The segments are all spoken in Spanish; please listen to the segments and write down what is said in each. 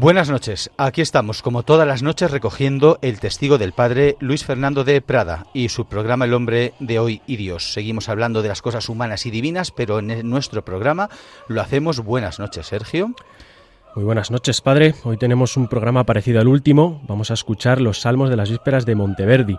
Buenas noches. Aquí estamos, como todas las noches, recogiendo el testigo del padre Luis Fernando de Prada y su programa El hombre de hoy y Dios. Seguimos hablando de las cosas humanas y divinas, pero en nuestro programa lo hacemos. Buenas noches, Sergio. Muy buenas noches, padre. Hoy tenemos un programa parecido al último. Vamos a escuchar los salmos de las vísperas de Monteverdi,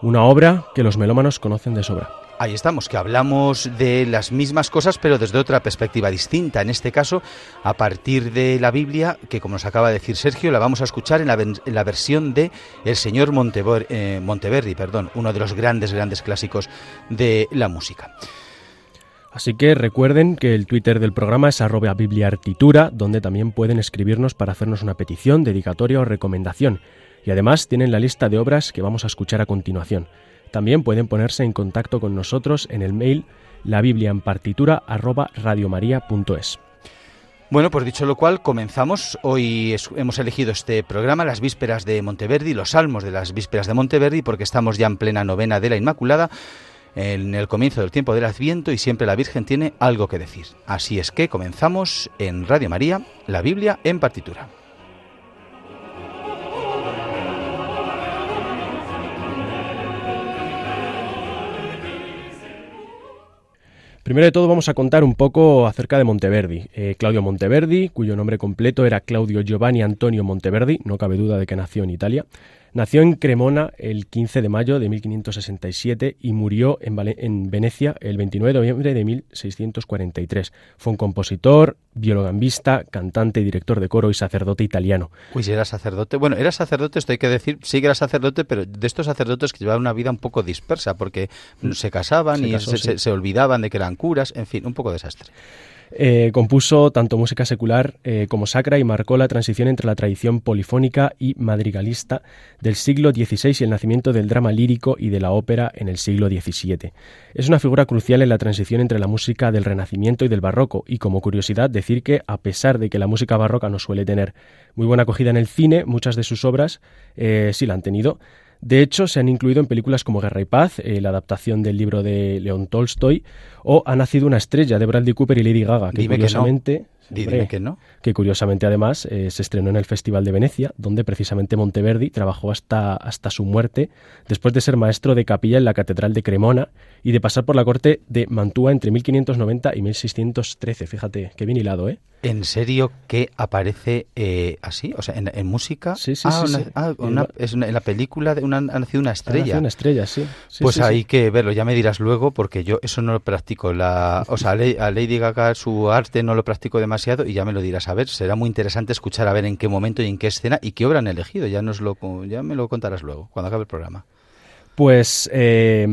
una obra que los melómanos conocen de sobra. Ahí estamos, que hablamos de las mismas cosas pero desde otra perspectiva distinta. En este caso, a partir de la Biblia, que como nos acaba de decir Sergio, la vamos a escuchar en la, versión de El señor eh, Monteverdi, perdón, uno de los grandes, grandes clásicos de la música. Así que recuerden que el Twitter del programa es arroba bibliartitura, donde también pueden escribirnos para hacernos una petición, dedicatoria o recomendación. Y además tienen la lista de obras que vamos a escuchar a continuación. También pueden ponerse en contacto con nosotros en el mail la biblia en partitura Bueno, pues dicho lo cual, comenzamos. Hoy hemos elegido este programa, las vísperas de Monteverdi, los salmos de las vísperas de Monteverdi, porque estamos ya en plena novena de la Inmaculada, en el comienzo del tiempo del Adviento y siempre la Virgen tiene algo que decir. Así es que comenzamos en Radio María, la Biblia en partitura. Primero de todo vamos a contar un poco acerca de Monteverdi. Eh, Claudio Monteverdi, cuyo nombre completo era Claudio Giovanni Antonio Monteverdi, no cabe duda de que nació en Italia, Nació en Cremona el 15 de mayo de 1567 y murió en, Venecia el 29 de noviembre de 1643. Fue un compositor, biologambista, cantante y director de coro y sacerdote italiano. Uy, si era sacerdote. Bueno, era sacerdote, esto hay que decir, sí que era sacerdote, pero de estos sacerdotes que llevaban una vida un poco dispersa, porque se casaban y se olvidaban de que eran curas, en fin, un poco desastre. Eh, compuso tanto música secular eh, como sacra y marcó la transición entre la tradición polifónica y madrigalista del siglo XVI y el nacimiento del drama lírico y de la ópera en el siglo XVII. Es una figura crucial en la transición entre la música del Renacimiento y del Barroco, y como curiosidad decir que, a pesar de que la música barroca no suele tener muy buena acogida en el cine, muchas de sus obras eh, sí la han tenido. De hecho, se han incluido en películas como Guerra y Paz, eh, la adaptación del libro de León Tolstoy, o Ha nacido una estrella de Bradley Cooper y Lady Gaga, que curiosamente... que no. Que curiosamente además eh, se estrenó en el Festival de Venecia, donde precisamente Monteverdi trabajó hasta, hasta su muerte, después de ser maestro de capilla en la Catedral de Cremona y de pasar por la corte de Mantua entre 1590 y 1613. Fíjate, qué bien hilado, ¿eh? ¿En serio que aparece eh, así? O sea, en, música. Sí, sí, ah, sí, ah, es en la película de una, ha nacido una estrella. Ha nacido una estrella, sí. pues hay que verlo, ya me dirás luego, porque yo eso no lo practico. La, o sea, a Lady Gaga su arte no lo practico demasiado y ya me lo dirás. A ver, será muy interesante escuchar a ver en qué momento y en qué escena y qué obra han elegido. Ya, nos lo, ya me lo contarás luego, cuando acabe el programa. Pues eh,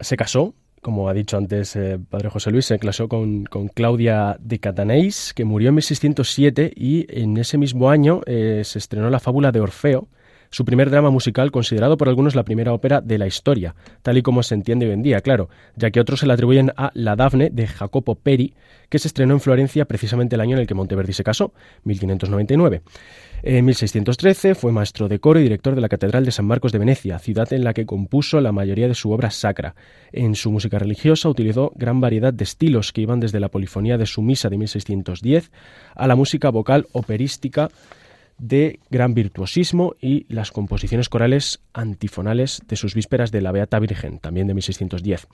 se casó como ha dicho antes eh, padre José Luis, se casó con, Claudia de Catanais, que murió en 1607 y en ese mismo año eh, se estrenó la fábula de Orfeo, su primer drama musical considerado por algunos la primera ópera de la historia, tal y como se entiende hoy en día, claro, ya que otros se la atribuyen a La Dafne de Jacopo Peri, que se estrenó en Florencia precisamente el año en el que Monteverdi se casó, 1599. En 1613 fue maestro de coro y director de la Catedral de San Marcos de Venecia, ciudad en la que compuso la mayoría de su obra sacra. En su música religiosa utilizó gran variedad de estilos que iban desde la polifonía de su misa de 1610 a la música vocal operística de gran virtuosismo y las composiciones corales antifonales de sus vísperas de la Beata Virgen, también de 1610.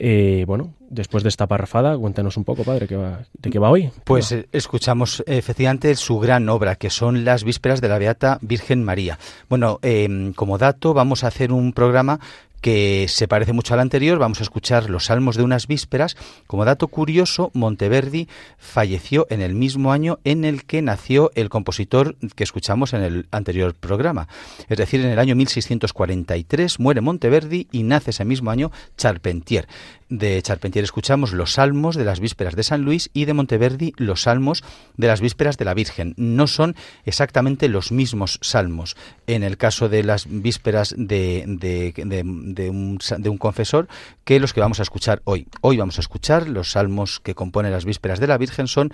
Eh, bueno, después de esta parrafada, cuéntanos un poco, padre, ¿de qué va hoy? Pues eh, escuchamos efectivamente su gran obra, que son las vísperas de la Beata Virgen María. Bueno, em, como dato, vamos a hacer un programa que se parece mucho al anterior. Vamos a escuchar los salmos de unas vísperas. Como dato curioso, Monteverdi falleció en el mismo año en el que nació el compositor que escuchamos en el anterior programa. Es decir, en el año 1643 muere Monteverdi y nace ese mismo año Charpentier. De Charpentier escuchamos los salmos de las vísperas de San Luis y de Monteverdi los salmos de las vísperas de la Virgen. No son exactamente los mismos salmos. En el caso de las vísperas de de, un, de un confesor que los que vamos a escuchar hoy. Hoy vamos a escuchar los salmos que componen las vísperas de la Virgen son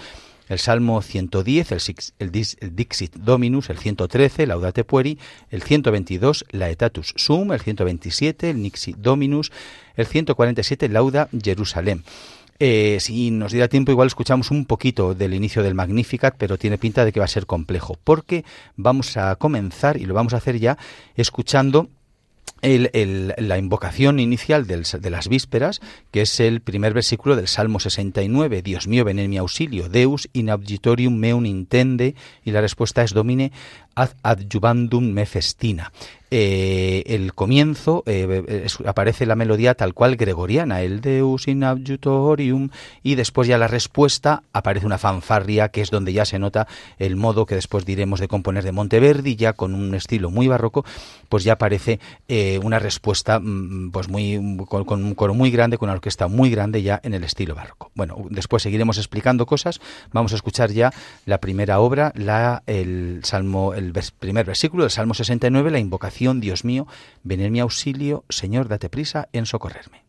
el Salmo 110, el, el, Dixit Dominus, el 113, Laudate Pueri, el 122, Laetatus Sum, el 127, el Nixit Dominus, el 147, Lauda Jerusalem. Eh, si nos diera tiempo, igual escuchamos un poquito del inicio del Magnificat, pero tiene pinta de que va a ser complejo, porque vamos a comenzar, y lo vamos a hacer ya, escuchando la invocación inicial de las vísperas, que es el primer versículo del Salmo 69, Dios mío, ven en mi auxilio, Deus in auditorium meum intende, y la respuesta es Domine ad adjuvandum me festina. Eh, el comienzo eh, aparece la melodía tal cual gregoriana, el Deus in adjutorium, y después ya la respuesta aparece una fanfarria que es donde ya se nota el modo que después diremos de componer de Monteverdi, ya con un estilo muy barroco, pues ya aparece eh, una respuesta mm, pues muy con, un coro muy grande, con una orquesta muy grande ya en el estilo barroco. Bueno, después seguiremos explicando cosas, vamos a escuchar ya la primera obra, la, el Salmo, el primer versículo del Salmo 69, la invocación Dios mío, ven en mi auxilio, Señor, date prisa en socorrerme.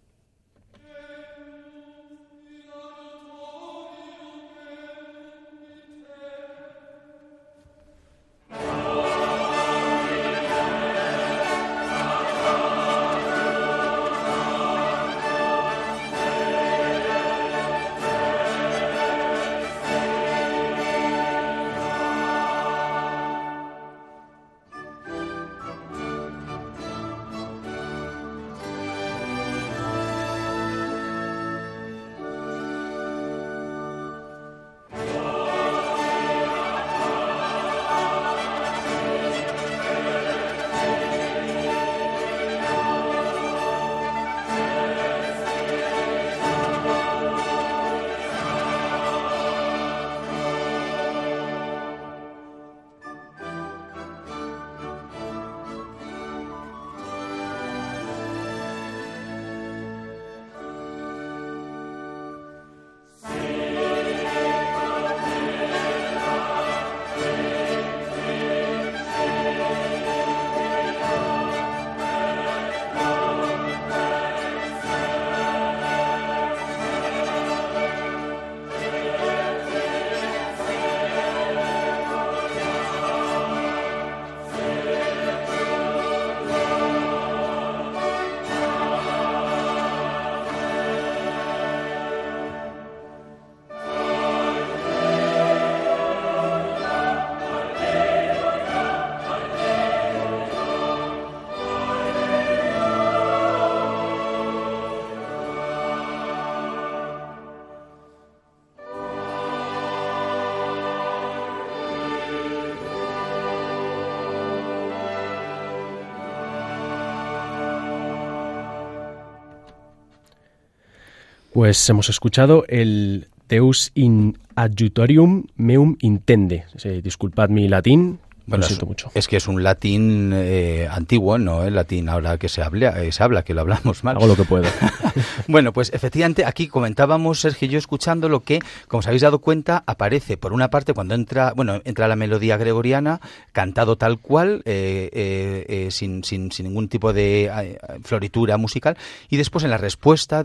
Pues hemos escuchado el Deus in adjutorium meum intende. disculpad mi latín, bueno, lo siento mucho. Es que es un latín eh, antiguo, no el latín ahora que se habla, eh, se habla, que lo hablamos mal. Hago lo que puedo. bueno, pues efectivamente aquí comentábamos, Sergio y yo, escuchando lo que, como os habéis dado cuenta, aparece por una parte cuando entra, bueno, entra la melodía gregoriana, cantado tal cual, eh, sin, sin, sin, ningún tipo de floritura musical, y después en la respuesta,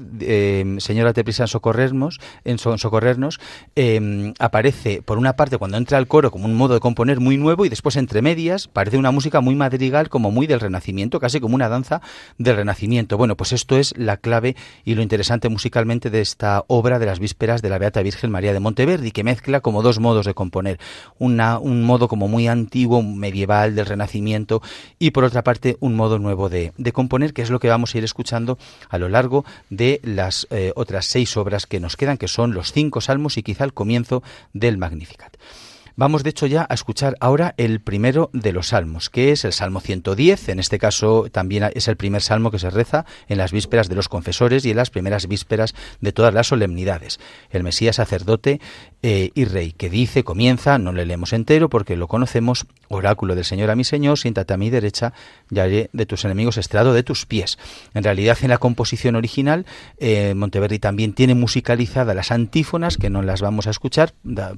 señora te prisa en socorrernos, en socorrernos, aparece por una parte cuando entra el coro como un modo de componer muy nuevo y después pues entre medias parece una música muy madrigal, como muy del Renacimiento, casi como una danza del Renacimiento. Bueno, pues esto es la clave y lo interesante musicalmente de esta obra de las vísperas de la Beata Virgen María de Monteverdi, que mezcla como dos modos de componer. Una, un modo como muy antiguo, medieval, del Renacimiento, y por otra parte un modo nuevo de, componer, que es lo que vamos a ir escuchando a lo largo de las eh, otras seis obras que nos quedan, que son los cinco salmos y quizá el comienzo del Magnificat. Vamos de hecho ya a escuchar ahora el primero de los salmos, que es el Salmo 110. En este caso también es el primer salmo que se reza en las vísperas de los confesores y en las primeras vísperas de todas las solemnidades. El Mesías sacerdote eh, y rey, que dice, comienza, no le leemos entero porque lo conocemos, oráculo del Señor a mi Señor, siéntate a mi derecha y haré de tus enemigos estrado de tus pies. En realidad en la composición original eh, Monteverdi también tiene musicalizada las antífonas, que no las vamos a escuchar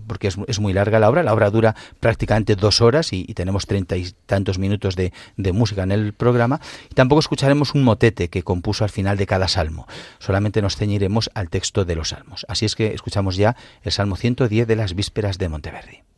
porque es, muy larga la obra, obra dura prácticamente dos horas y, tenemos treinta y tantos minutos de, de, música en el programa. Y tampoco escucharemos un motete que compuso al final de cada salmo. Solamente nos ceñiremos al texto de los salmos. Así es que escuchamos ya el Salmo 110 de las vísperas de Monteverdi.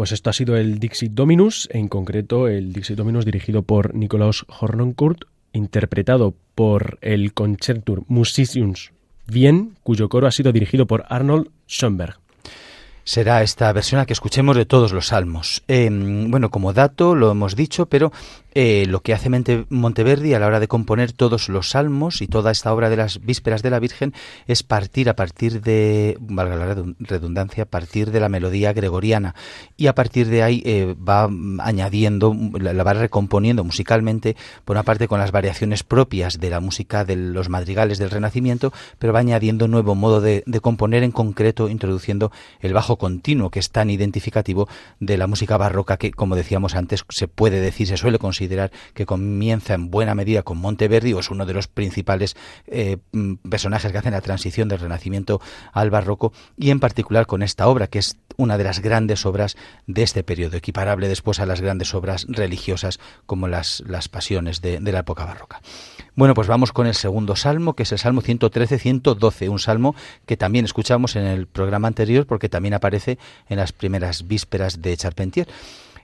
Pues esto ha sido el Dixit Dominus, en concreto el Dixit Dominus dirigido por Nikolaus Hornoncourt, interpretado por el Concertur Musicians Wien, cuyo coro ha sido dirigido por Arnold Schoenberg será esta versión a que escuchemos de todos los salmos. Em, bueno, como dato lo hemos dicho, pero eh, lo que hace Monteverdi a la hora de componer todos los salmos y toda esta obra de las vísperas de la Virgen es partir a partir de, valga la redundancia, partir de la melodía gregoriana. Y a partir de ahí eh, va añadiendo, la, va recomponiendo musicalmente, por una parte con las variaciones propias de la música de los madrigales del Renacimiento, pero va añadiendo un nuevo modo de, de componer en concreto, introduciendo el bajo continuo que es tan identificativo de la música barroca que, como decíamos antes, se puede decir, se suele considerar considerar que comienza en buena medida con Monteverdi, o es uno de los principales eh, mm, personajes que hacen la transición del Renacimiento al Barroco, y en particular con esta obra, que es una de las grandes obras de este periodo, equiparable después a las grandes obras religiosas como las, las pasiones de, de la época barroca. Bueno, pues vamos con el segundo salmo, que es el Salmo 113-112, un salmo que también escuchamos en el programa anterior porque también aparece en las primeras vísperas de Charpentier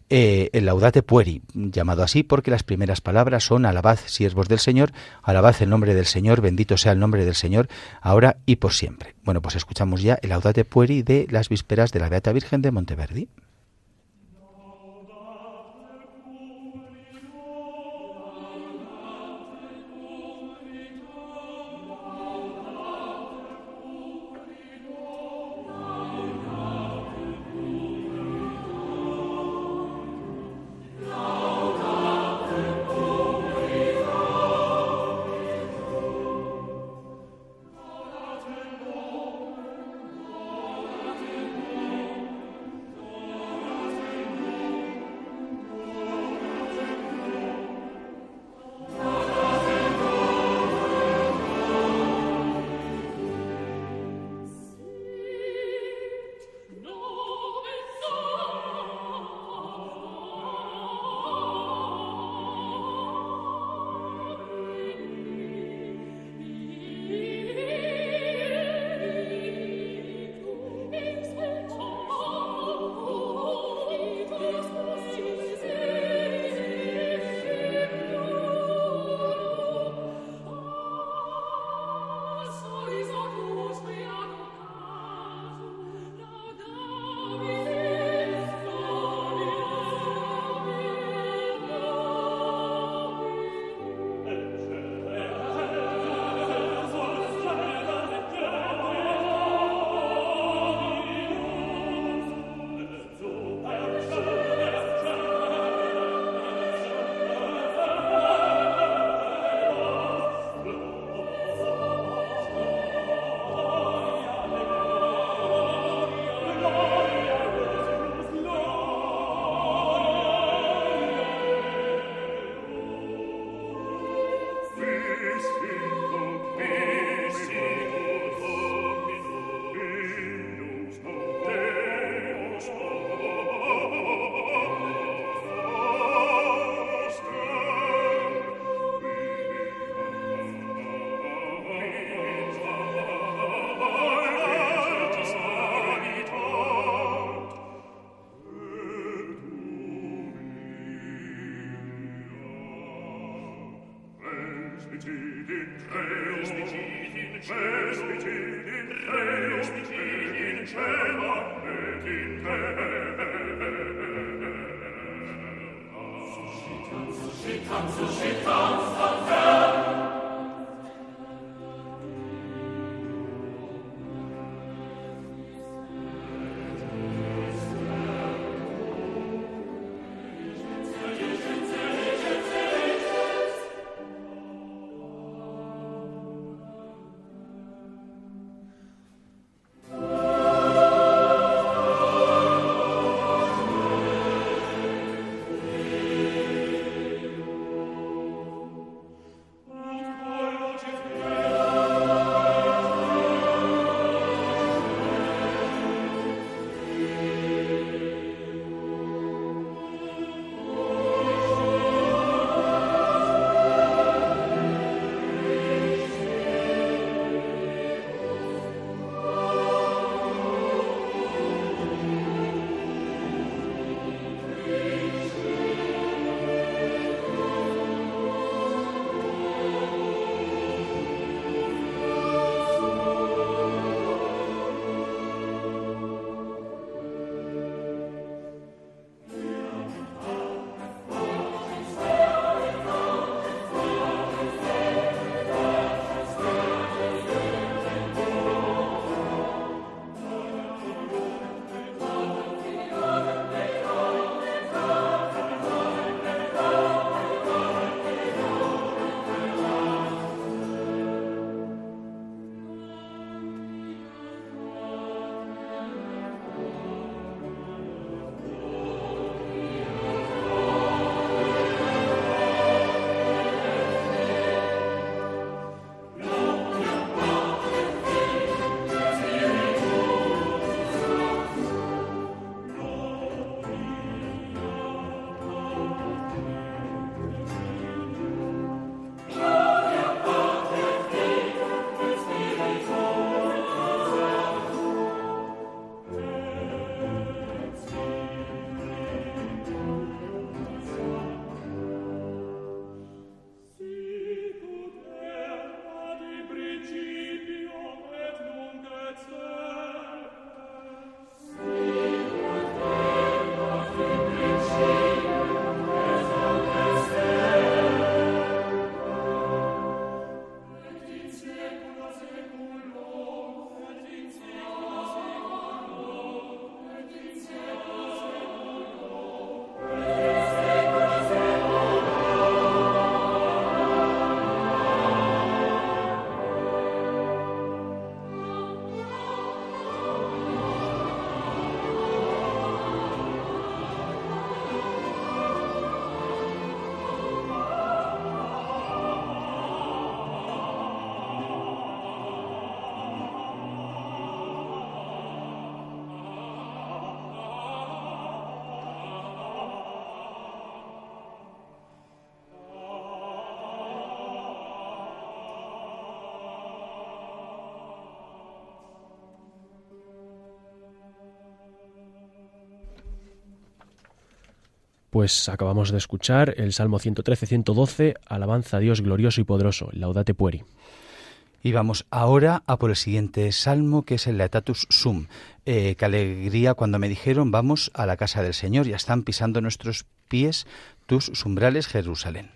eh, el Laudate Pueri, llamado así porque las primeras palabras son alabad siervos del Señor, alabad el nombre del Señor, bendito sea el nombre del Señor, ahora y por siempre. Bueno, pues escuchamos ya el Laudate Pueri de las vísperas de la Beata Virgen de Monteverdi. Pues acabamos de escuchar el Salmo 113-112, Alabanza a Dios glorioso y poderoso, Laudate Pueri. Y vamos ahora a por el siguiente salmo, que es el Leatatus Sum. Eh, qué alegría cuando me dijeron, vamos a la casa del Señor, ya están pisando nuestros pies tus umbrales, Jerusalén.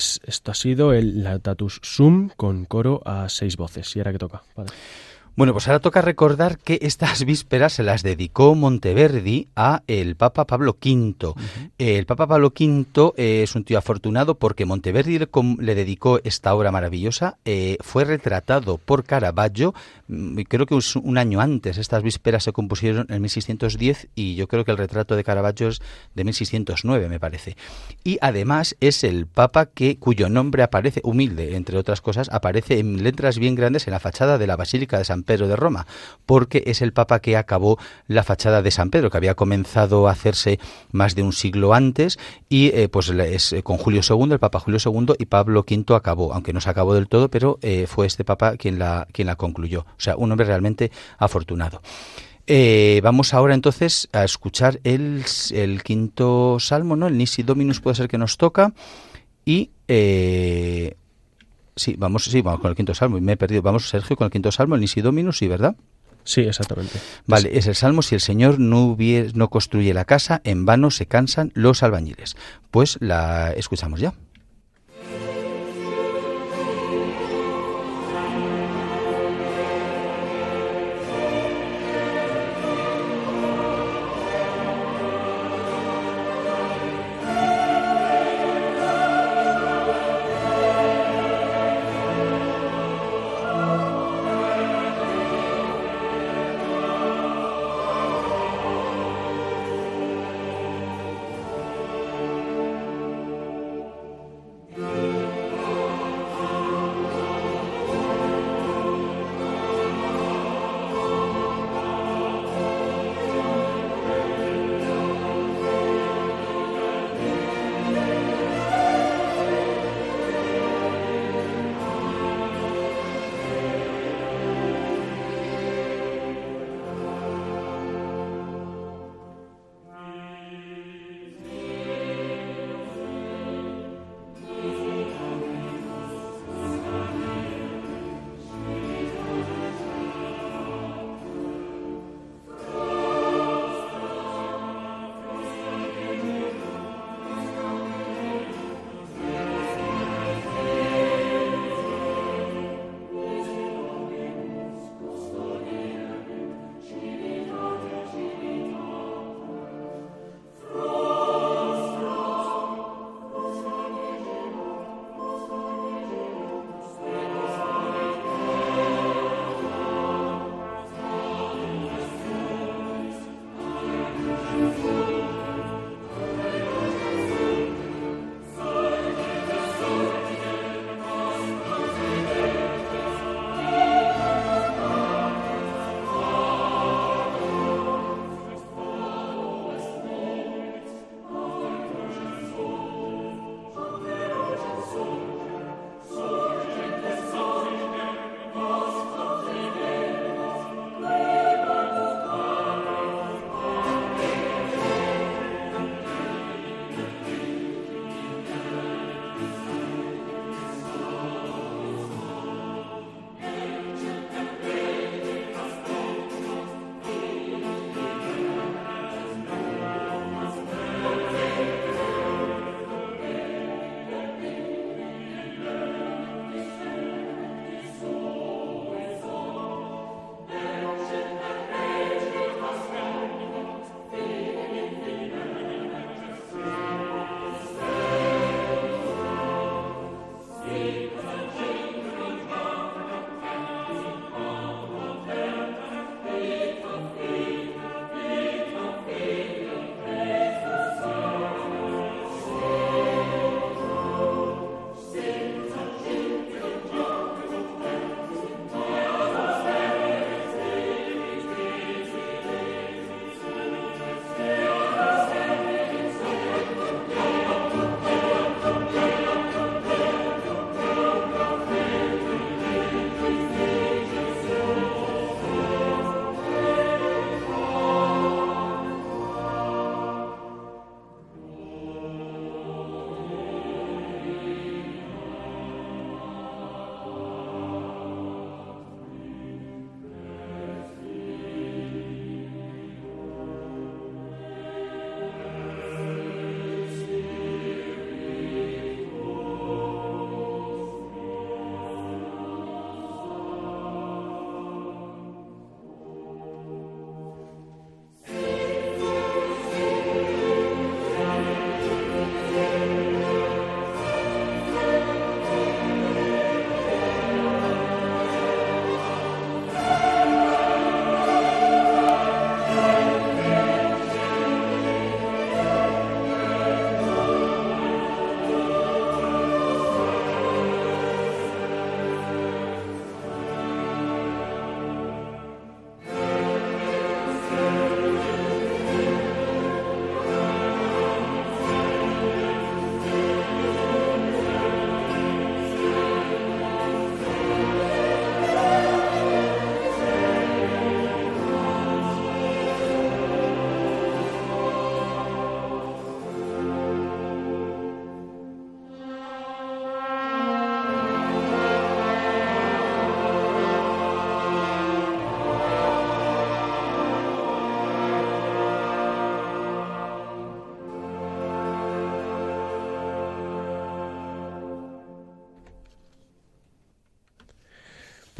Pues esto ha sido el Lautatus Sum con coro a seis voces. ¿Y ahora qué toca? Bueno, pues ahora toca recordar que estas vísperas se las dedicó Monteverdi a el Papa Pablo V. El Papa Pablo V eh, es un tío afortunado porque Monteverdi le, dedicó esta obra maravillosa. Eh, fue retratado por Caravaggio, mm, creo que un año antes. Estas vísperas se compusieron en 1610 y yo creo que el retrato de Caravaggio es de 1609, me parece. Y además es el Papa que cuyo nombre aparece, humilde, entre otras cosas, aparece en letras bien grandes en la fachada de la Basílica de San Pedro de Roma, porque es el Papa que acabó la fachada de San Pedro, que había comenzado a hacerse más de un siglo antes, y eh, pues es eh, con Julio II, el Papa Julio II, y Pablo V acabó, aunque no se acabó del todo, pero eh, fue este Papa quien la, quien la concluyó. O sea, un hombre realmente afortunado. vamos ahora entonces a escuchar el, el, quinto salmo, ¿no? El Nisi Dominus puede ser que nos toca. Y Sí, vamos, sí, vamos con el quinto salmo. Y me he perdido. Vamos, Sergio, con el quinto salmo, el Nisi Dominus, sí, ¿verdad? Sí, exactamente. Vale, es el salmo, si el Señor no, no construye la casa, en vano se cansan los albañiles. Pues la escuchamos ya.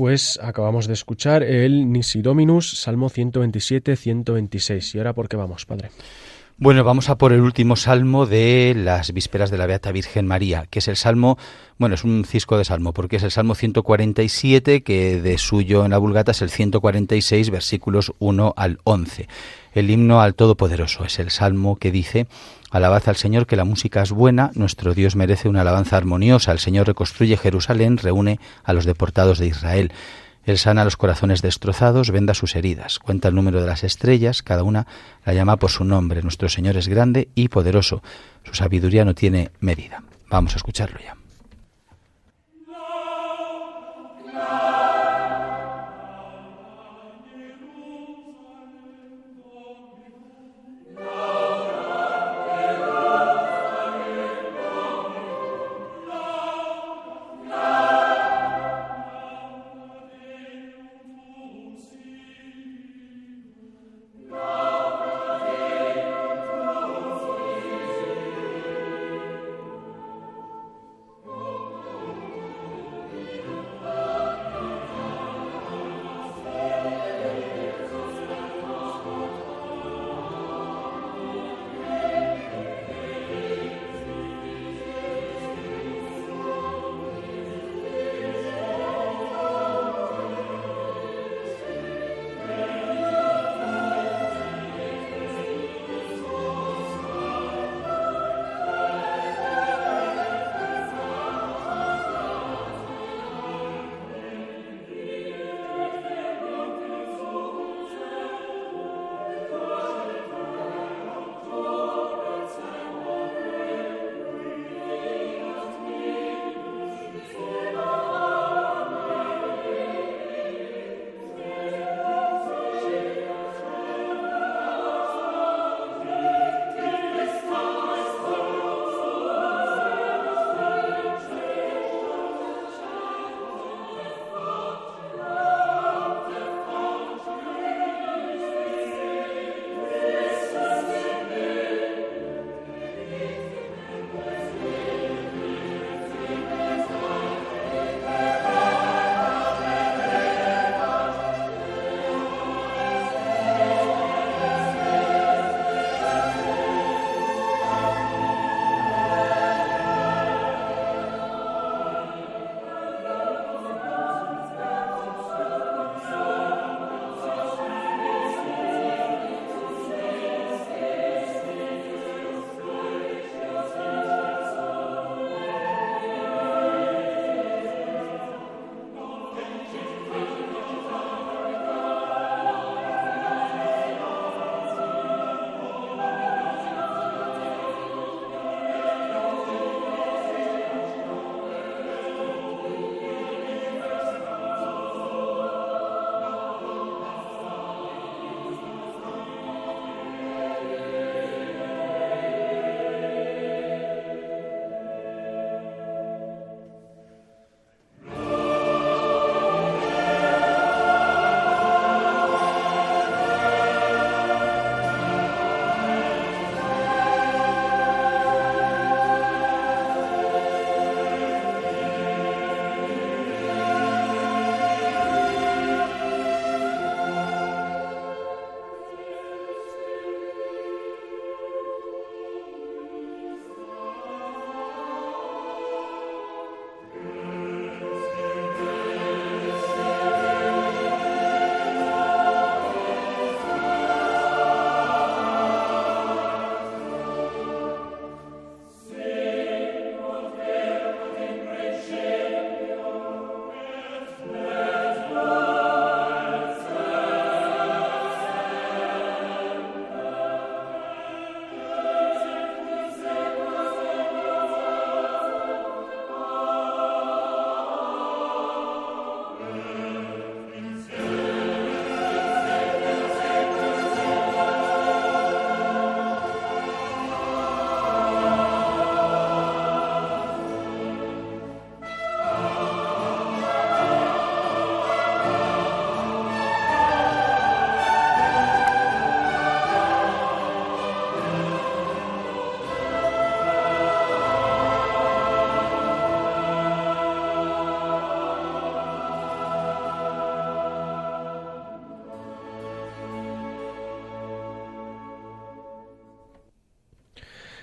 Pues acabamos de escuchar el Nisi Dominus, Salmo 127-126. ¿Y ahora por qué vamos, Padre? Bueno, vamos a por el último salmo de las vísperas de la Beata Virgen María, que es el salmo, bueno, es un cisco de salmo, porque es el salmo 147, que de suyo en la Vulgata es el 146, versículos 1 al 11. El himno al Todopoderoso es el salmo que dice, Alabad al Señor que la música es buena, nuestro Dios merece una alabanza armoniosa, el Señor reconstruye Jerusalén, reúne a los deportados de Israel. Él sana los corazones destrozados, venda sus heridas, cuenta el número de las estrellas, cada una la llama por su nombre. Nuestro Señor es grande y poderoso, su sabiduría no tiene medida. Vamos a escucharlo ya.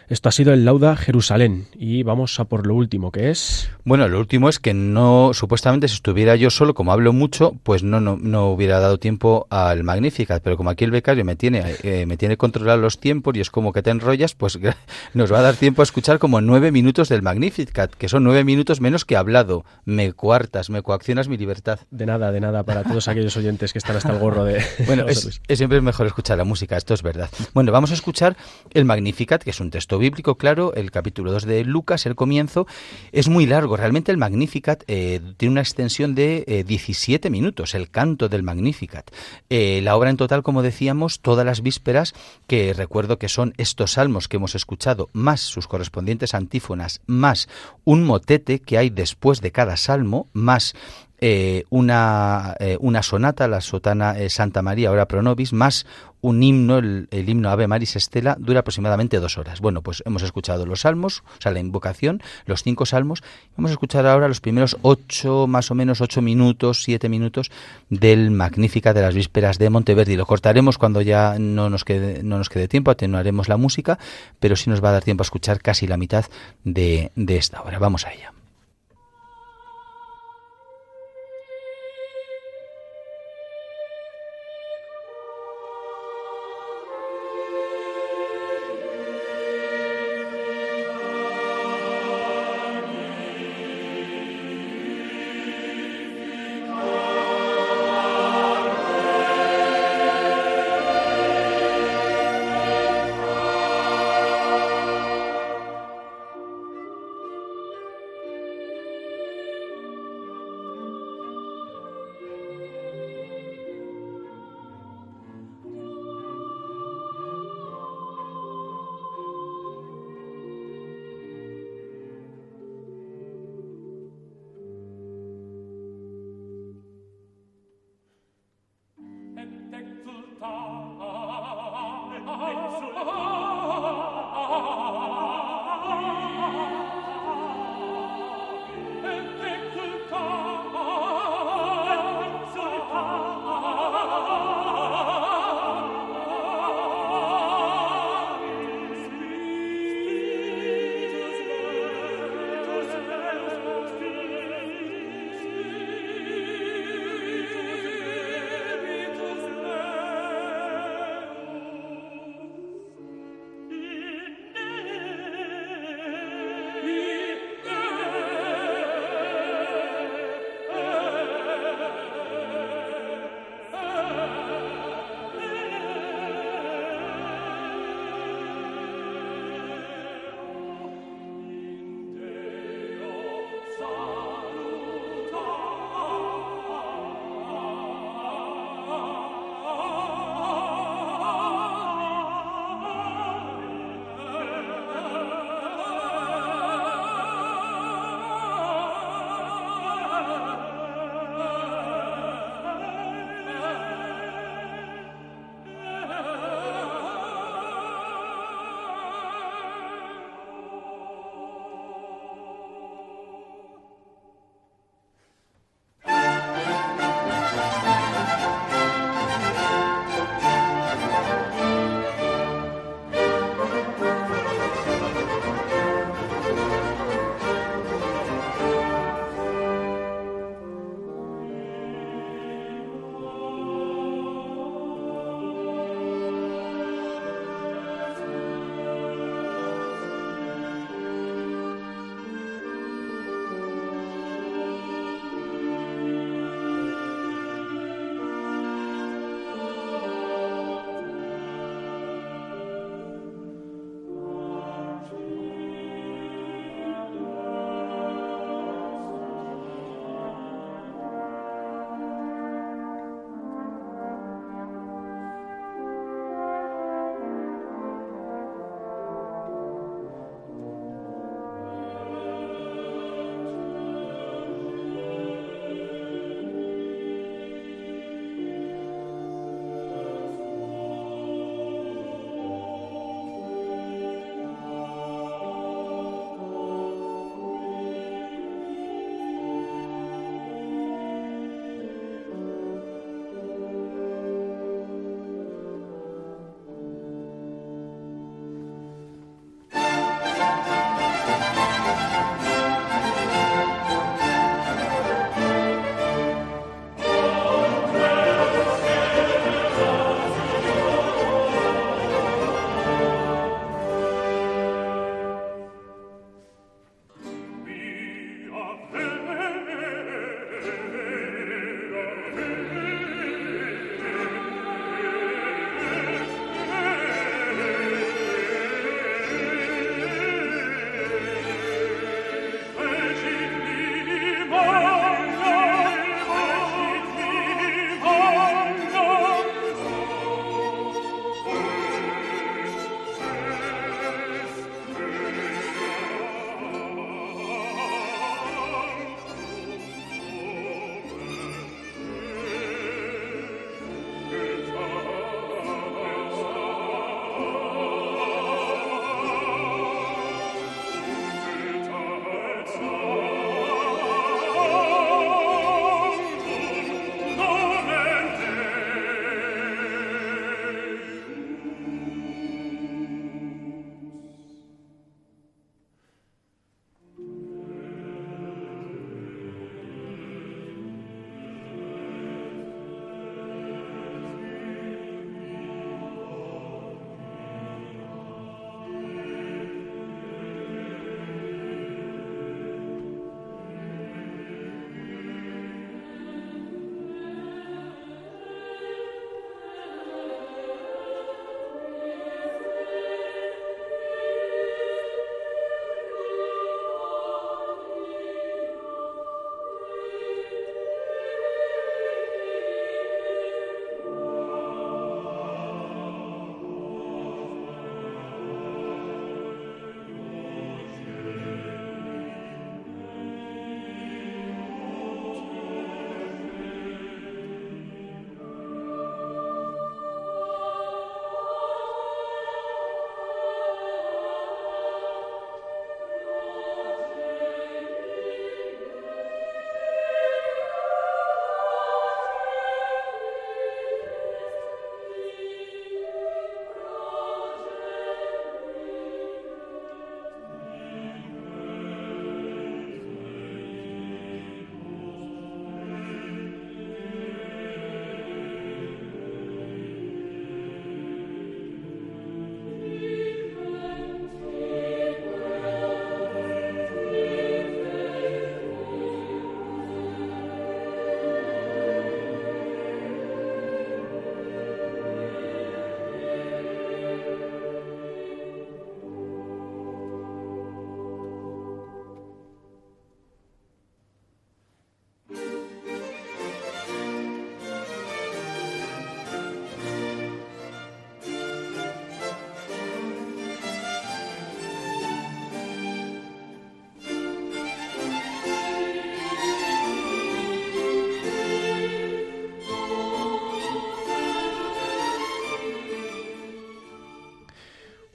Esto ha sido el Lauda Jerusalén y vamos a por lo último, que es... Bueno, lo último es que no, supuestamente si estuviera yo solo, como hablo mucho, pues no, no, no hubiera dado tiempo al Magnificat, pero como aquí el becario me tiene, eh, me tiene controlar los tiempos y es como que te enrollas, pues nos va a dar tiempo a escuchar como nueve minutos del Magnificat, que son nueve minutos menos que hablado. Me cuartas, me coaccionas mi libertad. De nada, de nada, para todos aquellos oyentes que están hasta el gorro de... bueno, es, siempre es mejor escuchar la música, esto es verdad. Bueno, vamos a escuchar el Magnificat, que es un texto bíblico, claro, el capítulo 2 de Lucas, el comienzo. Es muy largo, realmente el Magnificat eh, tiene una extensión de 17 eh, minutos, el canto del Magnificat. Eh, la obra en total, como decíamos, todas las vísperas, que recuerdo que son estos salmos que hemos escuchado, más sus correspondientes antífonas, más un motete que hay después de cada salmo, más eh, una, eh, una sonata, la sotana eh, Santa María, ahora pro nobis, más un himno, el, himno Ave Maris Estela, dura aproximadamente dos horas. Bueno, pues hemos escuchado los salmos, o sea, la invocación, los cinco salmos. Vamos a escuchar ahora los primeros ocho, más o menos ocho minutos, siete minutos del Magnífica de las Vísperas de Monteverdi. Lo cortaremos cuando ya no nos quede, no nos quede tiempo, atenuaremos la música, pero sí nos va a dar tiempo a escuchar casi la mitad de, de esta hora. Vamos a ella.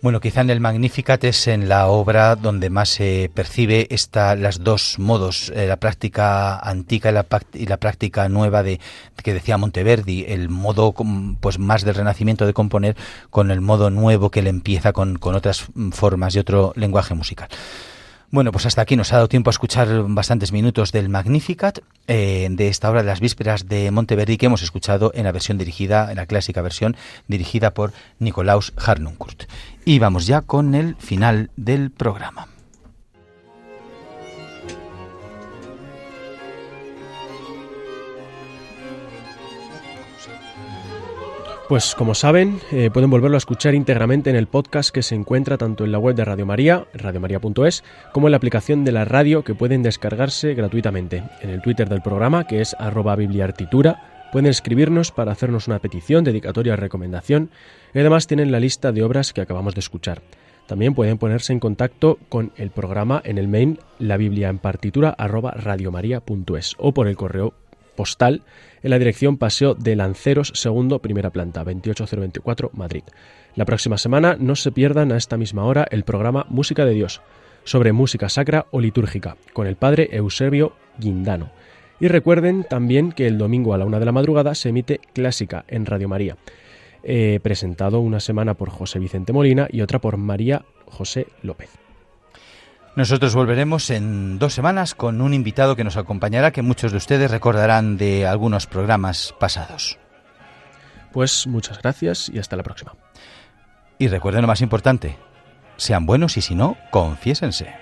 Bueno, quizá en el Magnificat es en la obra donde más se percibe esta, las dos modos, eh, la práctica la, y la, práctica nueva de que decía Monteverdi, el modo pues más del renacimiento de componer con el modo nuevo que le empieza con, con otras formas y otro lenguaje musical. Bueno, pues hasta aquí nos ha dado tiempo a escuchar bastantes minutos del Magnificat, eh, de esta obra de las vísperas de Monteverdi que hemos escuchado en la versión dirigida, en la clásica versión dirigida por Nicolaus Harnoncourt. Y vamos ya con el final del programa. Pues como saben, eh, pueden volverlo a escuchar íntegramente en el podcast que se encuentra tanto en la web de Radio María, radiomaria.es, como en la aplicación de la radio que pueden descargarse gratuitamente. En el Twitter del programa, que es arroba bibliartitura, pueden escribirnos para hacernos una petición, dedicatoria o recomendación, y además tienen la lista de obras que acabamos de escuchar. También pueden ponerse en contacto con el programa en el mail la biblia en partitura radiomaria.es o por el correo postal en la dirección Paseo de Lanceros, segundo, primera planta, 28024, Madrid. La próxima semana no se pierdan a esta misma hora el programa Música de Dios, sobre música sacra o litúrgica, con el padre Eusebio Guindano. Y recuerden también que el domingo a la una de la madrugada se emite Clásica en Radio María, eh, presentado una semana por José Vicente Molina y otra por María José López. Nosotros volveremos en dos semanas con un invitado que nos acompañará, que muchos de ustedes recordarán de algunos programas pasados. Pues muchas gracias y hasta la próxima. Y recuerden lo más importante, sean buenos y si no, confiésense.